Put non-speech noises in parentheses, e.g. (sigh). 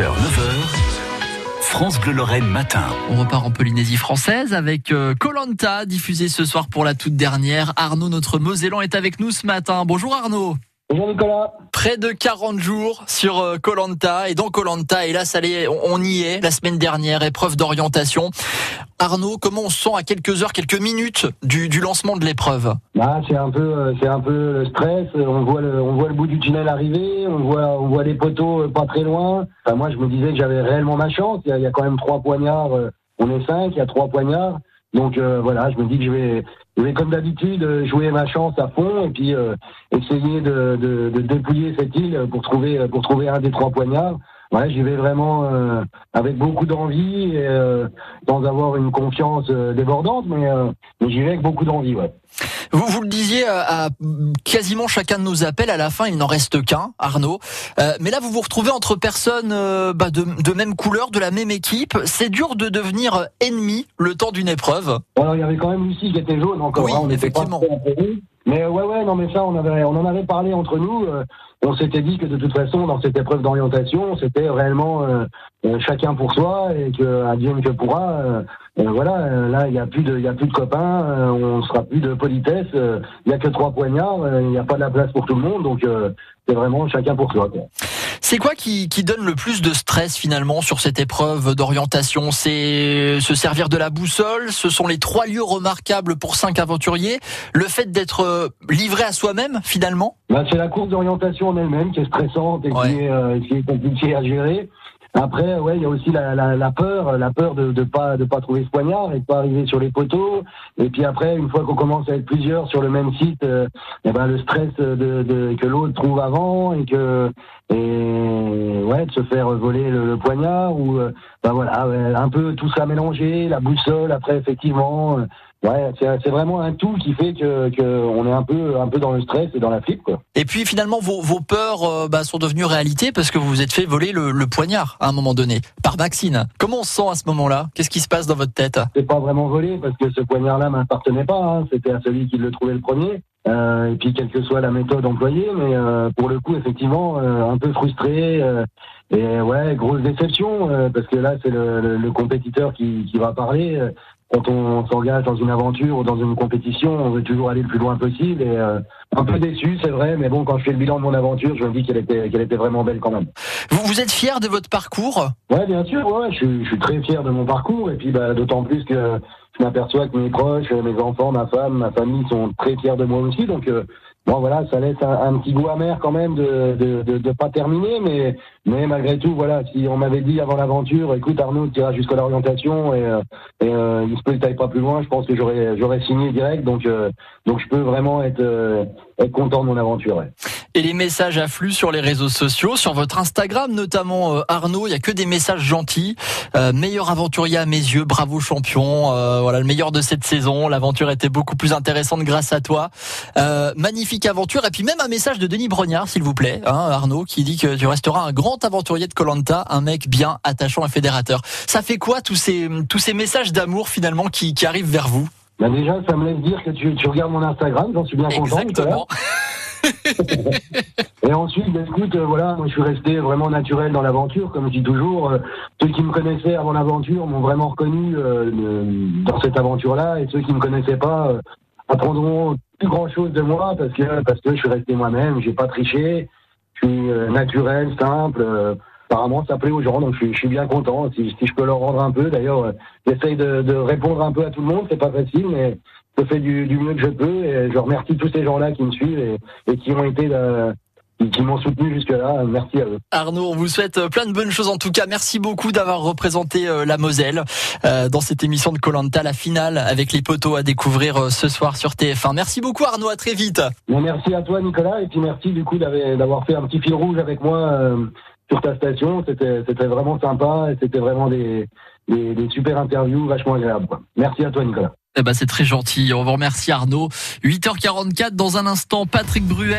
6h, 9h, France Bleu Lorraine matin. On repart en Polynésie française avec Colanta, diffusé ce soir pour la toute dernière. Arnaud, notre Mosellan, est avec nous ce matin. Bonjour Arnaud. Bonjour Nicolas. Près de 40 jours sur Colanta et dans Colanta, et là, ça on y est la semaine dernière, épreuve d'orientation. Arnaud, comment on se sent à quelques heures, quelques minutes du, lancement de l'épreuve? Bah, C'est un peu, c'est un peu le stress. On voit le, on voit le bout du tunnel arriver, on voit, on voit les poteaux pas très loin. Moi, je me disais que j'avais réellement ma chance. Il y, a, quand même trois poignards. On est cinq, il y a trois poignards. Donc euh, voilà, je me dis que je vais, je vais comme d'habitude jouer ma chance à fond et puis euh, essayer de, de, de, dépouiller cette île pour trouver pour trouver un des trois poignards. Ouais, j'y vais vraiment euh, avec beaucoup d'envie et euh, sans avoir une confiance euh, débordante, mais, mais j'y vais avec beaucoup d'envie. Ouais. Vous, vous le disiez à, quasiment chacun de nos appels, à la fin il n'en reste qu'un, Arnaud. mais là vous vous retrouvez entre personnes bah, de, de, même couleur, de la même équipe. C'est dur de devenir ennemi le temps d'une épreuve. Alors il y avait quand même Lucie qui était jaune encore. Oui, hein, on effectivement. Mais ouais, ouais, non, mais ça, on avait, on en avait parlé entre nous. Euh, on s'était dit que de toute façon, dans cette épreuve d'orientation, c'était réellement euh, euh, chacun pour soi et que advienne que pourra. voilà, là, il n'y a plus de, il a plus de copains. on sera plus de politesse. Il n'y a que trois poignards. Il n'y a pas de la place pour tout le monde. Donc, c'est vraiment chacun pour soi. Quoi. C'est quoi qui, qui, donne le plus de stress finalement sur cette épreuve d'orientation? C'est se servir de la boussole, ce sont les trois lieux remarquables pour cinq aventuriers, le fait d'être livré à soi-même finalement? Bah, C'est la course d'orientation en elle-même qui est stressante et qui, est, euh, qui est compliquée à gérer. Après, ouais, il y a aussi la, la, la, peur, la peur de de pas de pas trouver ce poignard et de pas arriver sur les poteaux. Et puis après, une fois qu'on commence à être plusieurs sur le même site, euh, eh ben le stress de, de que l'autre trouve avant et que et ouais de se faire voler le, poignard ou euh, ben voilà, un peu tout ça mélangé, la boussole. Après, effectivement. Ouais, c'est vraiment un tout qui fait que, que, on est un peu un peu dans le stress et dans la flip quoi. Et puis finalement vos, vos peurs euh, bah, sont devenues réalité parce que vous vous êtes fait voler le, le, poignard à un moment donné par Maxine. Comment on se sent à ce moment-là? Qu'est-ce qui se passe dans votre tête? C'est pas vraiment volé parce que ce poignard-là m'appartenait pas. Hein. C'était à celui qui le trouvait le premier. Euh, et puis quelle que soit la méthode employée, mais euh, pour le coup effectivement euh, un peu frustré euh, et ouais grosse déception parce que là c'est le, le, le, compétiteur qui, qui va parler quand on s'engage dans une aventure ou dans une compétition, on veut toujours aller le plus loin possible. Et euh, un peu déçu, c'est vrai, mais bon, quand je fais le bilan de mon aventure, je me dis qu'elle était, qu'elle était vraiment belle quand même. Vous, vous êtes fier de votre parcours? Ouais, bien sûr. Ouais, je, suis, je suis très fier de mon parcours. Et puis, bah, d'autant plus que je m'aperçois que mes proches, mes enfants, ma femme, ma famille sont très fiers de moi aussi. Donc, euh, Bon voilà, ça laisse un, petit goût amer quand même de de, de, de pas terminer, mais malgré tout voilà, si on m'avait dit avant l'aventure, écoute Arnaud, tu iras jusqu'à l'orientation et, euh, euh, il se peut que pas plus loin, je pense que j'aurais signé direct, donc euh, donc je peux vraiment être content de mon aventure. Et les messages affluent sur les réseaux sociaux, sur votre Instagram notamment Arnaud, il y a que des messages gentils. meilleur aventurier à mes yeux, bravo champion, voilà le meilleur de cette saison. L'aventure était beaucoup plus intéressante grâce à toi. magnifique aventure. Et puis même un message de Denis Brognard, s'il vous plaît, hein, Arnaud, qui dit que tu resteras un grand aventurier de Colanta, un mec bien attachant et fédérateur. Ça fait quoi tous ces, tous ces messages d'amour finalement qui, qui arrivent vers vous? Bah déjà, ça me laisse dire que tu, tu regardes mon Instagram, j'en suis bien content. Exactement. (laughs) et ensuite, bah, écoute, euh, voilà, moi je suis resté vraiment naturel dans l'aventure, comme je dis toujours. Euh, ceux qui me connaissaient avant l'aventure m'ont vraiment reconnu euh, dans cette aventure-là, et ceux qui me connaissaient pas apprendront plus grand chose de moi parce que parce que je suis resté moi-même, j'ai pas triché, je suis euh, naturel, simple. Euh, apparemment, ça plaît aux gens, donc je suis, je suis bien content. Si, si, je peux leur rendre un peu, d'ailleurs, euh, j'essaye de, de, répondre un peu à tout le monde. C'est pas facile, mais je fais du, du, mieux que je peux et je remercie tous ces gens-là qui me suivent et, et qui ont été qui m'ont soutenu jusque-là. Merci à eux. Arnaud, on vous souhaite euh, plein de bonnes choses en tout cas. Merci beaucoup d'avoir représenté euh, la Moselle euh, dans cette émission de Colanta, la finale avec les poteaux à découvrir ce soir sur TF1. Merci beaucoup Arnaud, à très vite. merci à toi Nicolas et puis merci du coup d'avoir fait un petit fil rouge avec moi sur ta station. C'était vraiment sympa et c'était vraiment des, des, des, super interviews vachement agréables. Merci à toi Nicolas. Eh ben, c'est très gentil. On vous remercie Arnaud. 8h44 dans un instant, Patrick Bruet.